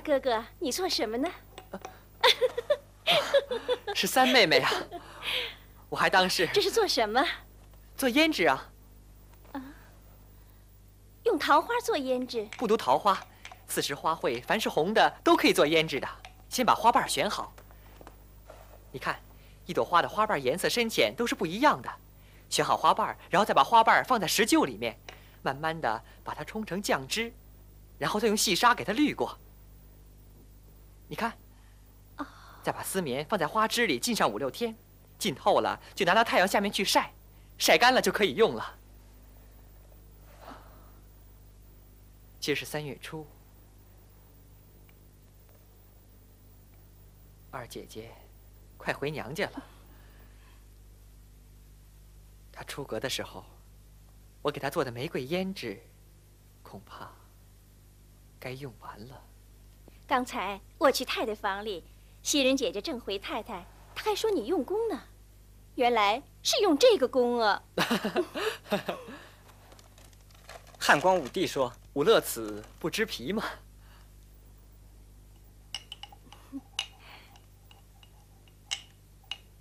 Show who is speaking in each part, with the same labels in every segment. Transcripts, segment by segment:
Speaker 1: 哥哥，你做什么呢？
Speaker 2: 是三妹妹啊，我还当是
Speaker 1: 这是做什么？
Speaker 2: 做胭脂啊。
Speaker 1: 啊用桃花做胭脂？
Speaker 2: 不独桃花，四时花卉，凡是红的都可以做胭脂的。先把花瓣选好。你看，一朵花的花瓣颜色深浅都是不一样的。选好花瓣，然后再把花瓣放在石臼里面，慢慢的把它冲成酱汁，然后再用细沙给它滤过。你看，再把丝棉放在花枝里浸上五六天，浸透了就拿到太阳下面去晒，晒干了就可以用了。今是三月初，二姐姐快回娘家了。她出阁的时候，我给她做的玫瑰胭脂，恐怕该用完了。
Speaker 1: 刚才我去太太房里，袭人姐姐正回太太，她还说你用功呢，原来是用这个功啊。
Speaker 3: 汉光武帝说。
Speaker 2: 吾乐此不知疲嘛。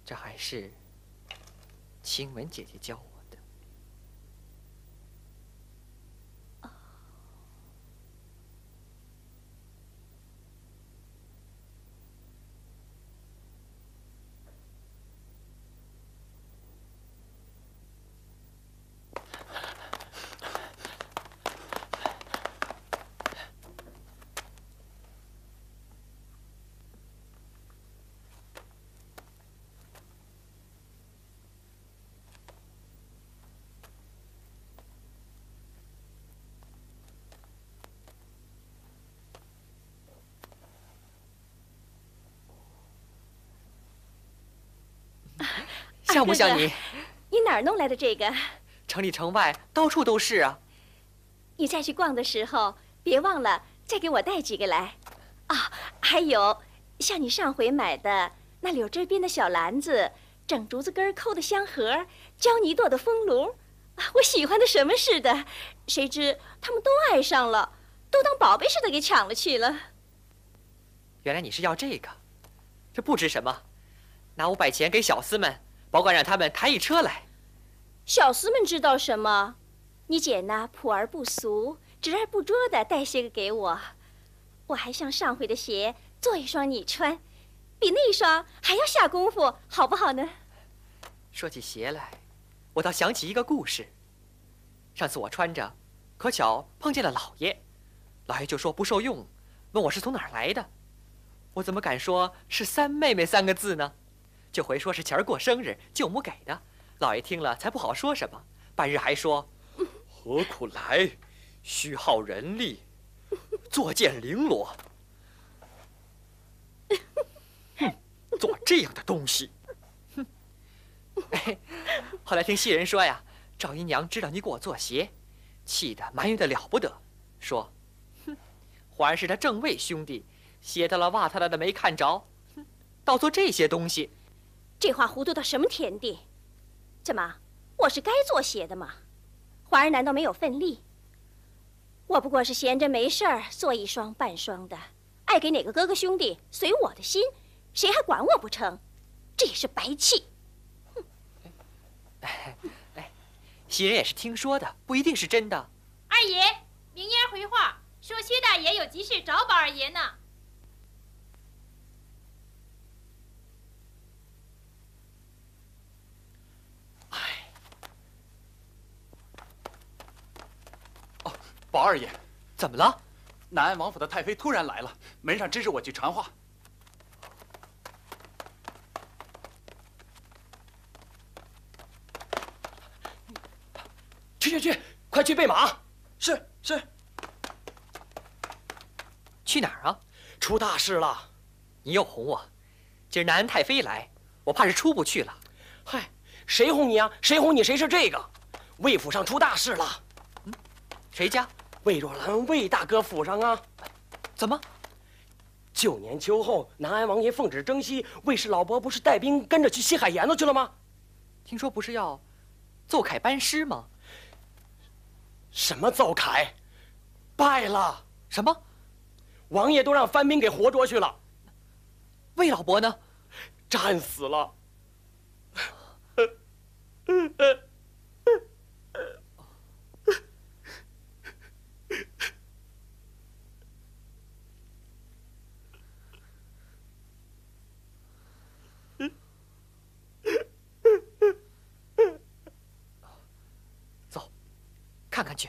Speaker 2: 这还是晴雯姐姐教我。像不像你？
Speaker 1: 你哪儿弄来的这个？
Speaker 2: 城里城外到处都是啊。
Speaker 1: 你再去逛的时候，别忘了再给我带几个来。啊，还有像你上回买的那柳枝编的小篮子，整竹子根抠的香盒，胶泥做的风炉，我喜欢的什么似的。谁知他们都爱上了，都当宝贝似的给抢了去了。
Speaker 2: 原来你是要这个，这不值什么，拿五百钱给小厮们。保管让他们抬一车来。
Speaker 1: 小厮们知道什么？你姐呢？朴而不俗，直而不拙的带些个给我。我还像上回的鞋做一双你穿，比那一双还要下功夫，好不好呢？
Speaker 2: 说起鞋来，我倒想起一个故事。上次我穿着，可巧碰见了老爷，老爷就说不受用，问我是从哪儿来的。我怎么敢说是三妹妹三个字呢？就回说是前儿过生日，舅母给的。老爷听了才不好说什么，半日还说：“
Speaker 4: 何苦来？虚耗人力，作践绫罗。哼，做这样的东西。
Speaker 2: 哼。后来听袭人说呀，赵姨娘知道你给我做鞋，气得埋怨的了不得，说：“哼，皇儿是他正位兄弟，鞋他了袜他了的没看着，哼，倒做这些东西。”
Speaker 1: 这话糊涂到什么田地？怎么，我是该做鞋的吗？华儿难道没有份力？我不过是闲着没事儿做一双半双的，爱给哪个哥哥兄弟随我的心，谁还管我不成？这也是白气。哼！
Speaker 2: 哎，袭人也是听说的，不一定是真的。
Speaker 5: 二爷，明烟回话说薛大爷有急事找宝二爷呢。
Speaker 4: 宝二爷，
Speaker 2: 怎么了？
Speaker 4: 南安王府的太妃突然来了，门上指使我去传话。
Speaker 3: 去去去，快去备马！
Speaker 6: 是是。
Speaker 2: 去哪儿啊？
Speaker 3: 出大事了！
Speaker 2: 你又哄我。今儿南安太妃来，我怕是出不去了。
Speaker 3: 嗨，谁哄你啊？谁哄你？谁是这个？魏府上出大事了。
Speaker 2: 嗯，谁家？
Speaker 3: 魏若兰，魏大哥府上啊？
Speaker 2: 怎么？
Speaker 3: 旧年秋后，南安王爷奉旨征西，魏氏老伯不是带兵跟着去西海沿子去了吗？
Speaker 2: 听说不是要奏凯班师吗？
Speaker 3: 什么奏凯？败了？
Speaker 2: 什么？
Speaker 3: 王爷都让番兵给活捉去了。
Speaker 2: 魏老伯呢？
Speaker 3: 战死了。
Speaker 2: 走，看看去。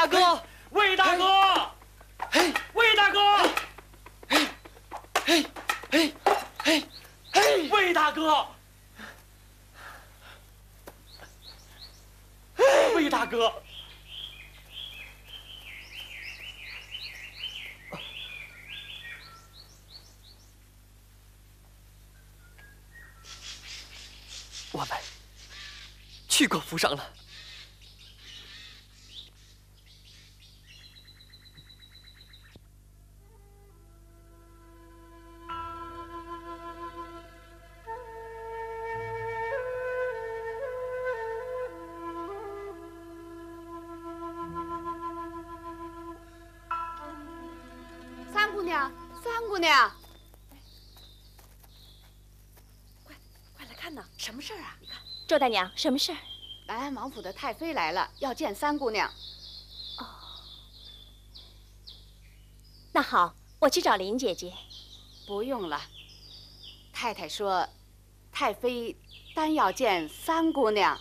Speaker 2: 大哥，
Speaker 3: 魏大哥，
Speaker 4: 嘿，
Speaker 3: 魏大哥，
Speaker 4: 嘿，嘿，嘿，嘿，嘿，
Speaker 3: 魏大哥，魏大哥，
Speaker 2: 我们去过府上了。
Speaker 1: 什么事儿啊？你看，周大娘，什么事儿？
Speaker 6: 南安王府的太妃来了，要见三姑娘。
Speaker 1: 哦那好，我去找林姐姐。
Speaker 6: 不用了，太太说，太妃单要见三姑娘。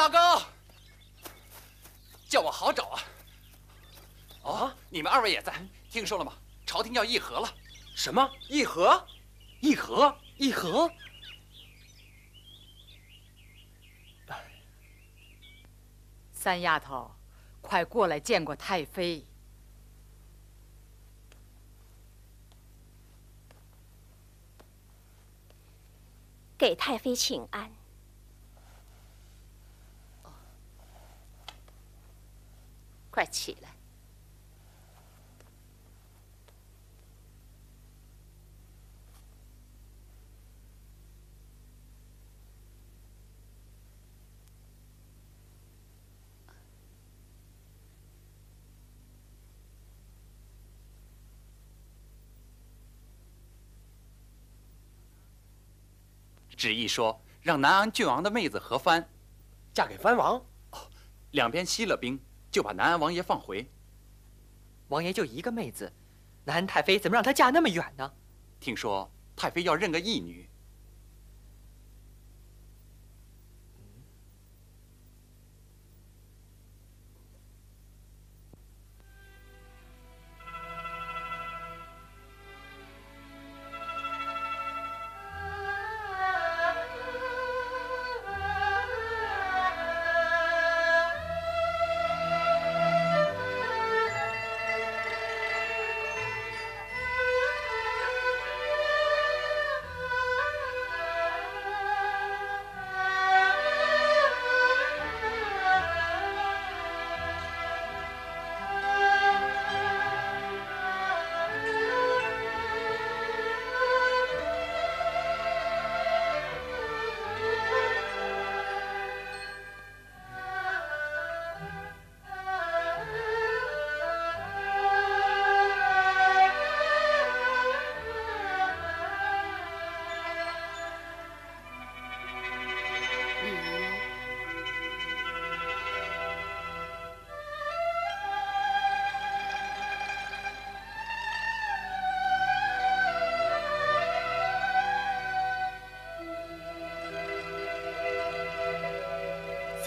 Speaker 4: 大哥，叫我好找啊！哦，你们二位也在，听说了吗？朝廷要议和了。
Speaker 3: 什么
Speaker 4: 议和？
Speaker 3: 议和？
Speaker 2: 议和？
Speaker 7: 三丫头，快过来见过太妃。
Speaker 1: 给太妃请安。
Speaker 6: 快起来！
Speaker 4: 旨意说，让南安郡王的妹子何帆，
Speaker 3: 嫁给藩王。
Speaker 4: 两边息了兵，就把南安王爷放回。
Speaker 2: 王爷就一个妹子，南安太妃怎么让她嫁那么远呢？
Speaker 4: 听说太妃要认个义女。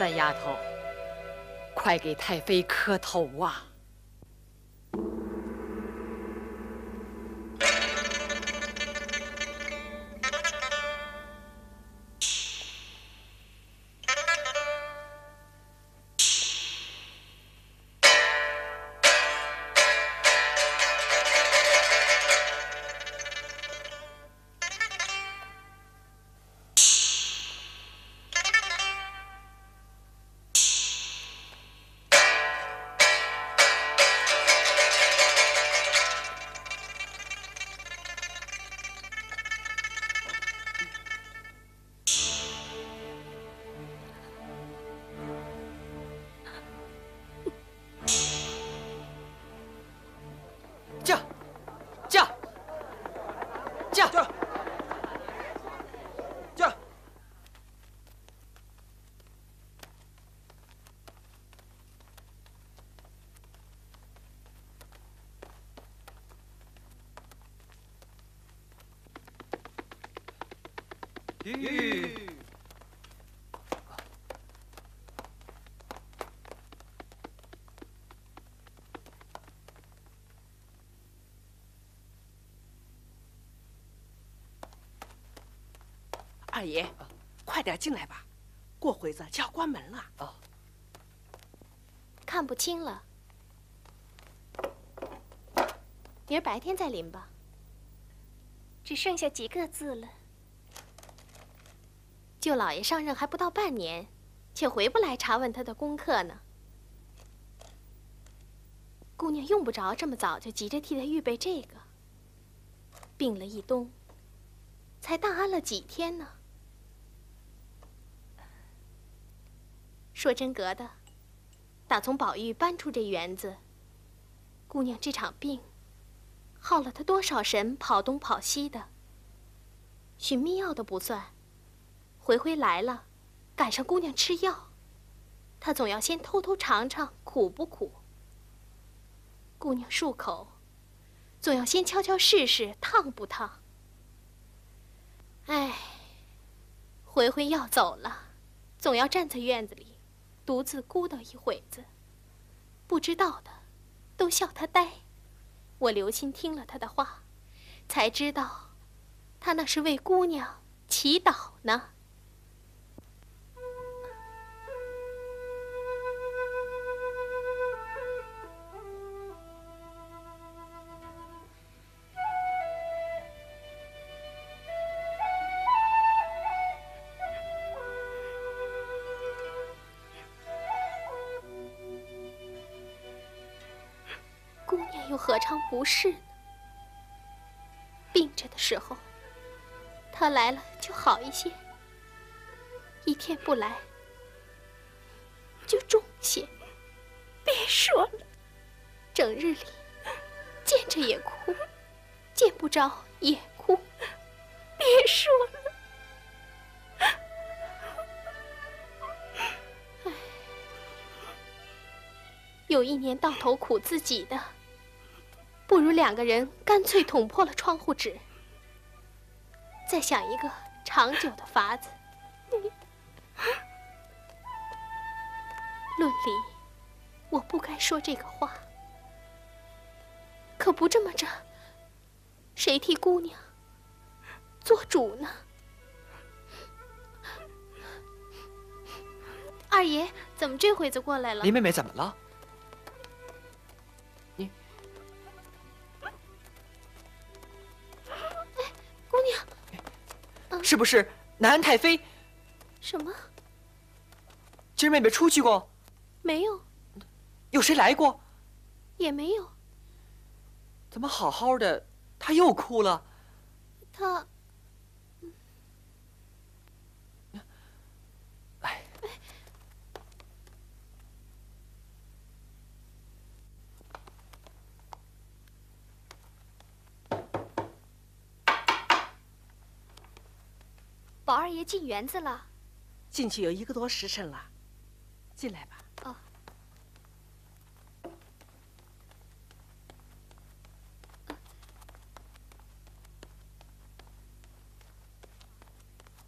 Speaker 7: 三丫头，快给太妃磕头啊！
Speaker 8: 二爷，快点进来吧，过会子就要关门了。
Speaker 2: 哦，
Speaker 9: 看不清了，明儿白天再临吧。只剩下几个字了。舅老爷上任还不到半年，却回不来查问他的功课呢。姑娘用不着这么早就急着替他预备这个。病了一冬，才大安了几天呢。说真格的，打从宝玉搬出这园子，姑娘这场病，耗了她多少神跑东跑西的。寻秘药都不算，回回来了，赶上姑娘吃药，他总要先偷偷尝尝苦不苦。姑娘漱口，总要先悄悄试试烫不烫。哎，回回要走了，总要站在院子里。独自孤捣一会子，不知道的都笑他呆。我留心听了他的话，才知道他那是为姑娘祈祷呢。不是呢？病着的时候，他来了就好一些；一天不来，就重些。
Speaker 10: 别说了，
Speaker 9: 整日里见着也哭，见不着也哭。
Speaker 10: 别说了。
Speaker 9: 有一年到头苦自己的，不如两个人干脆捅破了窗户纸，再想一个长久的法子。论理，我不该说这个话，可不这么着，谁替姑娘做主呢？二爷怎么这会子过来了？
Speaker 2: 林妹妹怎么了？是不是南安太妃？
Speaker 9: 什么？
Speaker 2: 今儿妹妹出去过？
Speaker 9: 没有。
Speaker 2: 有谁来过？
Speaker 9: 也没有。
Speaker 2: 怎么好好的，她又哭了？
Speaker 9: 她……
Speaker 10: 宝二爷进园子了，
Speaker 8: 进去有一个多时辰了，进来吧。
Speaker 10: 哦。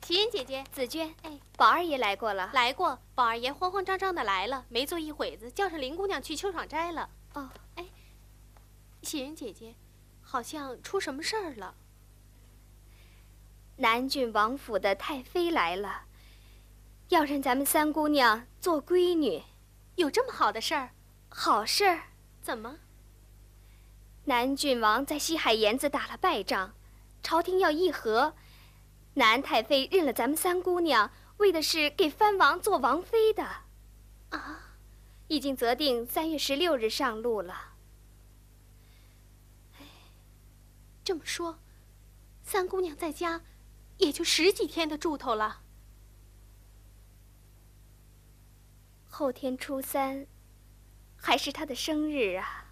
Speaker 9: 袭人姐姐，
Speaker 10: 紫娟，
Speaker 9: 哎，
Speaker 10: 宝二爷来过了。
Speaker 9: 来过，宝二爷慌慌张张的来了，没坐一会子，叫上林姑娘去秋爽斋了。
Speaker 10: 哦，
Speaker 9: 哎，袭人姐姐，好像出什么事儿了。
Speaker 10: 南郡王府的太妃来了，要认咱们三姑娘做闺女。
Speaker 9: 有这么好的事儿？
Speaker 10: 好事儿？
Speaker 9: 怎么？
Speaker 10: 南郡王在西海沿子打了败仗，朝廷要议和。南太妃认了咱们三姑娘，为的是给藩王做王妃的。
Speaker 9: 啊，
Speaker 10: 已经择定三月十六日上路了。
Speaker 9: 哎，这么说，三姑娘在家。也就十几天的住头了。
Speaker 10: 后天初三，还是他的生日啊！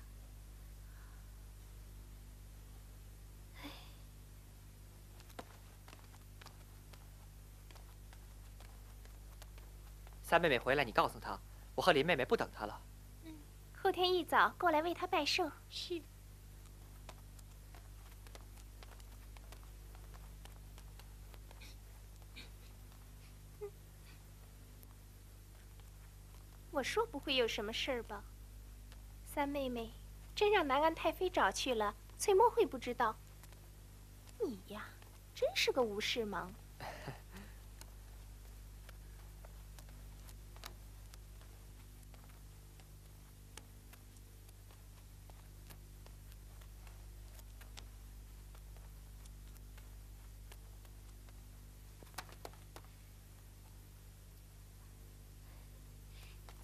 Speaker 2: 三妹妹回来，你告诉她，我和林妹妹不等她了。
Speaker 10: 嗯，后天一早过来为她拜寿。
Speaker 9: 是。
Speaker 10: 我说不会有什么事儿吧？三妹妹，真让南安太妃找去了，翠墨会不知道？你呀，真是个无事忙。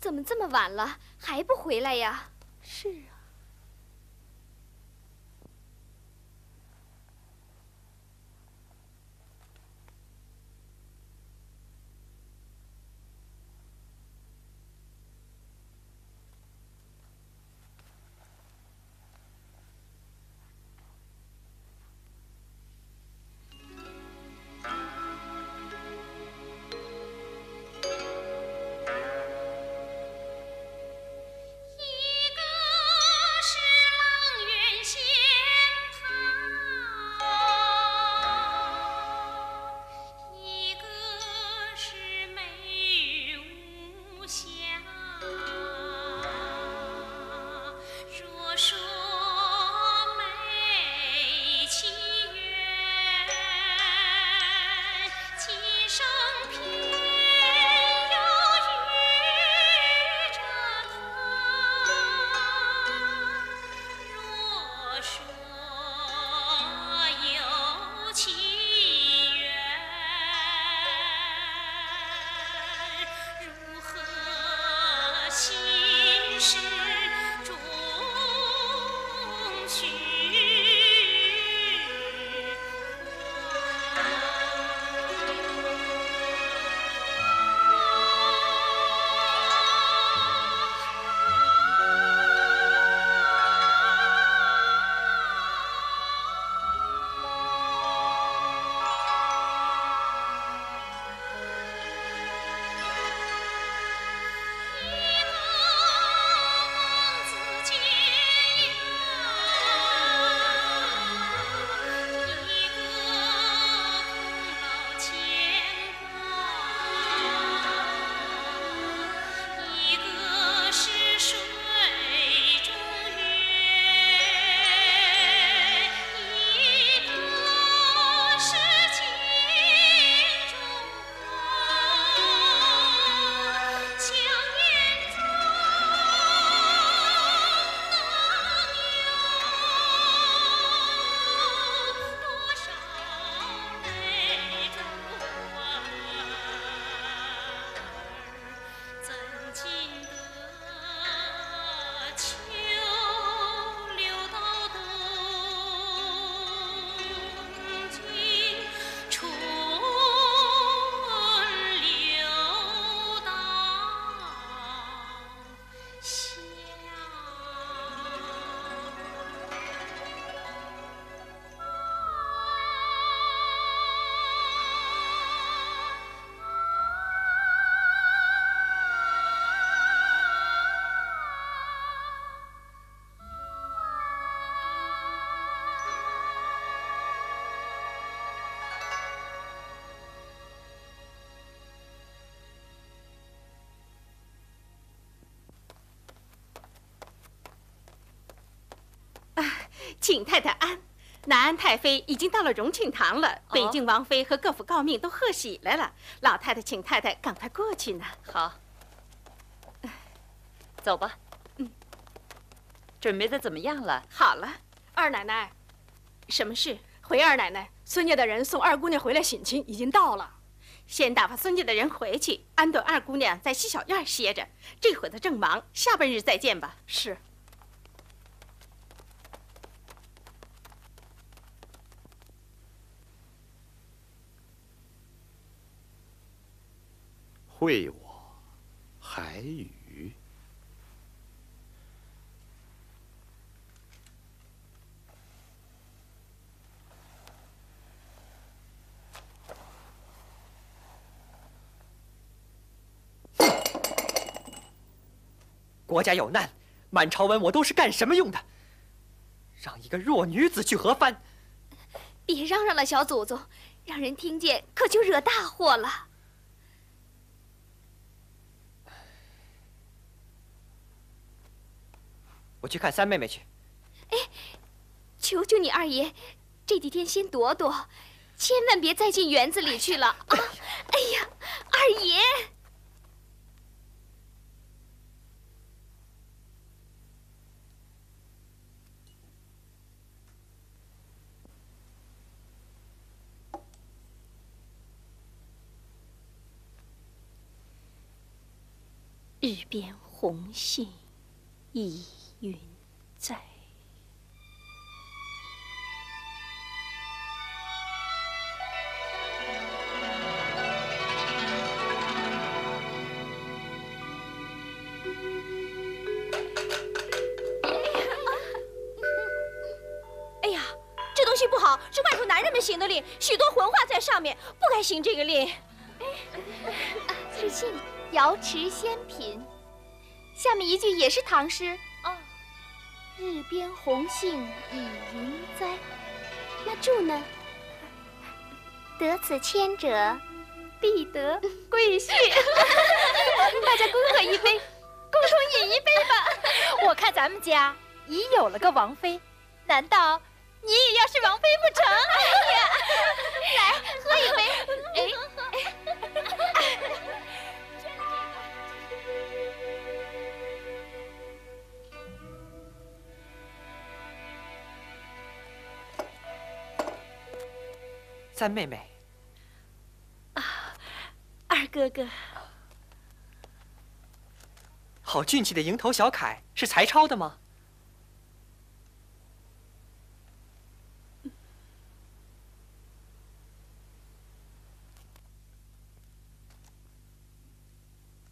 Speaker 10: 怎么这么晚了还不回来呀？
Speaker 9: 是
Speaker 11: 请太太安。南安太妃已经到了荣庆堂了，北静王妃和各府诰命都贺喜来了。老太太请太太赶快过去呢。
Speaker 12: 好，走吧。嗯，准备的怎么样了？
Speaker 11: 好了，二奶奶，什么事？
Speaker 13: 回二奶奶，孙家的人送二姑娘回来省亲，已经到了。
Speaker 11: 先打发孙家的人回去，安顿二姑娘在西小院歇着。这会子正忙，下半日再见吧。
Speaker 13: 是。
Speaker 14: 会我，海宇。
Speaker 2: 国家有难，满朝文武都是干什么用的？让一个弱女子去何番？
Speaker 10: 别嚷嚷了，小祖宗，让人听见可就惹大祸了。
Speaker 2: 我去看三妹妹去。
Speaker 10: 哎，求求你二爷，这几天先躲躲，千万别再进园子里去了啊！哎呀，二爷。
Speaker 1: 日边红杏倚云在。哎呀，这东西不好，是外头男人们行的令，许多魂话在上面，不该行这个令。
Speaker 10: 是信。瑶池仙品，下面一句也是唐诗。
Speaker 1: 哦，
Speaker 10: 日边红杏倚云栽。那注呢？得此千者，必得贵婿。大家恭贺一杯，共同饮一杯吧。
Speaker 1: 我看咱们家已有了个王妃，难道你也要是王妃不成？哎呀，
Speaker 10: 来喝一杯。哎。
Speaker 2: 三妹妹，
Speaker 1: 啊，二哥哥，
Speaker 2: 好俊气的蝇头小楷是才抄的吗？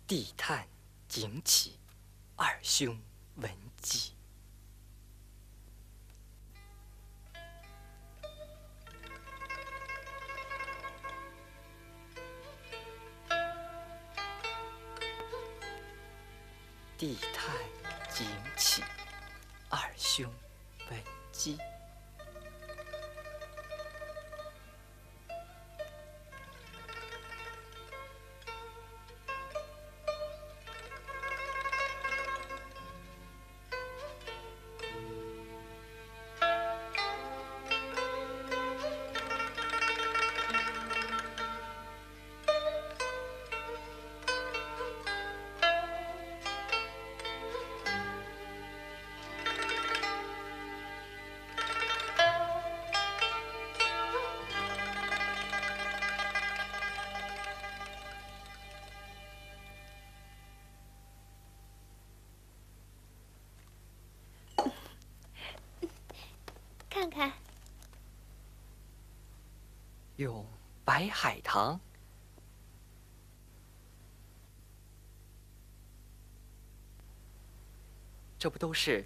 Speaker 15: 地叹景起，二兄闻鸡。地
Speaker 2: 摊白海棠，这不都是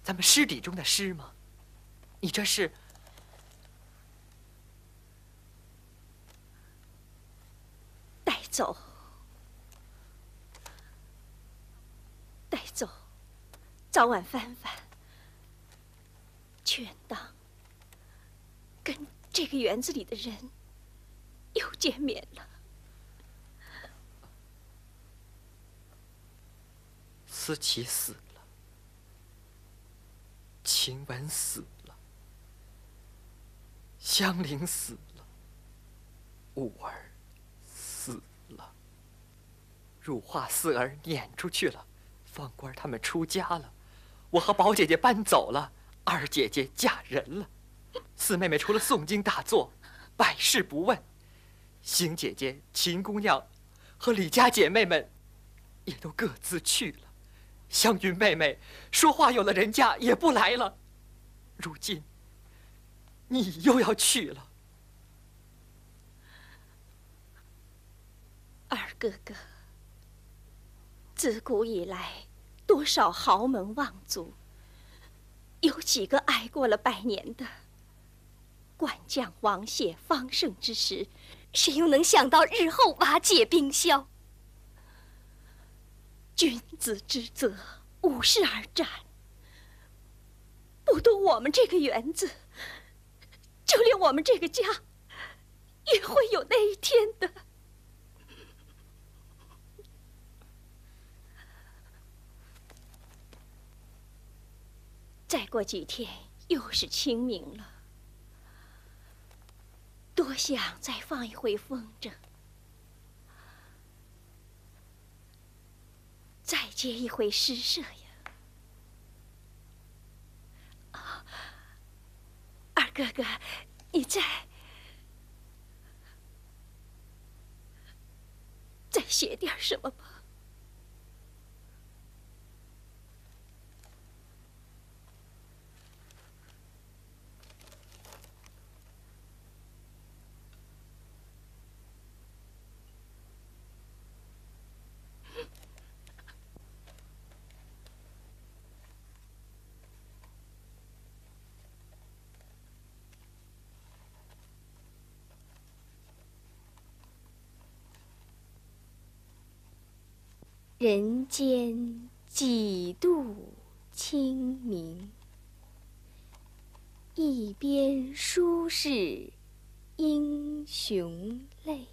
Speaker 2: 咱们诗底中的诗吗？你这是
Speaker 1: 带走，带走，早晚翻翻。全当跟这个园子里的人又见面了。
Speaker 2: 思琪死了，晴雯死了，香菱死了，五儿死了，入画四儿撵出去了，方官他们出家了，我和宝姐姐搬走了，二姐姐嫁人了，四妹妹除了诵经打坐，百事不问。星姐姐、秦姑娘和李家姐妹们也都各自去了，湘云妹妹说话有了人家也不来了，如今你又要去了，
Speaker 1: 二哥哥。自古以来，多少豪门望族，有几个挨过了百年的？官将王谢方盛之时。谁又能想到日后瓦解冰消？君子之泽，无事而战。不多我们这个园子，就连我们这个家，也会有那一天的。再过几天，又是清明了。多想再放一回风筝，再接一回诗社呀！二哥哥，你再再写点什么吧。人间几度清明，一边书是英雄泪。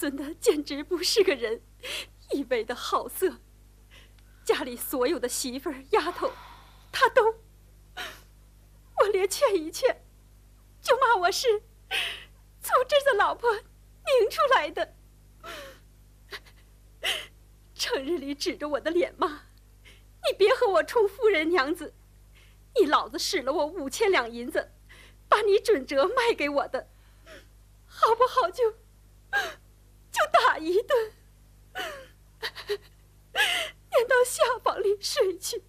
Speaker 16: 孙的简直不是个人，一味的好色，家里所有的媳妇儿丫头，他都，我连劝一劝，就骂我是从这的老婆拧出来的，成日里指着我的脸骂：“你别和我充夫人娘子，你老子使了我五千两银子，把你准折卖给我的，好不好就。”一顿，撵到下房里睡去。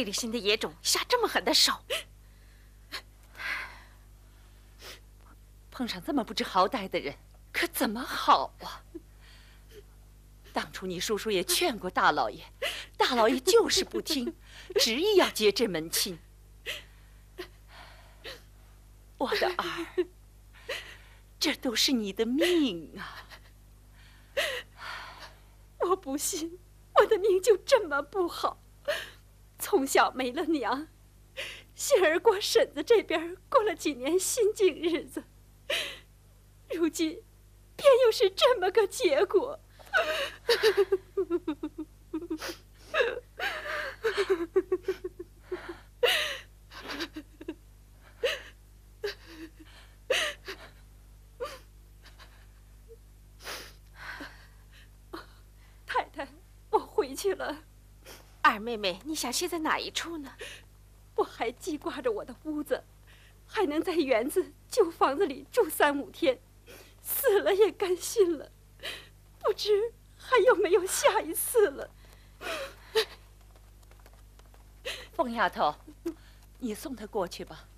Speaker 17: 黑里心的野种下这么狠的手，碰上这么不知好歹的人，可怎么好啊？当初你叔叔也劝过大老爷，
Speaker 18: 大老爷就是不听，执意要接这门亲。我的儿，这都是你的命啊！
Speaker 16: 我不信我的命就这么不好，从小没了娘，幸而过婶子这边过了几年心境日子，如今便又是这么个结果。太太，我回去了。
Speaker 9: 二妹妹，你想歇在哪一处呢？
Speaker 16: 我还记挂着我的屋子，还能在园子旧房子里住三五天，死了也甘心了。不知还有没有下一次了。
Speaker 18: 凤丫头，你送他过去吧。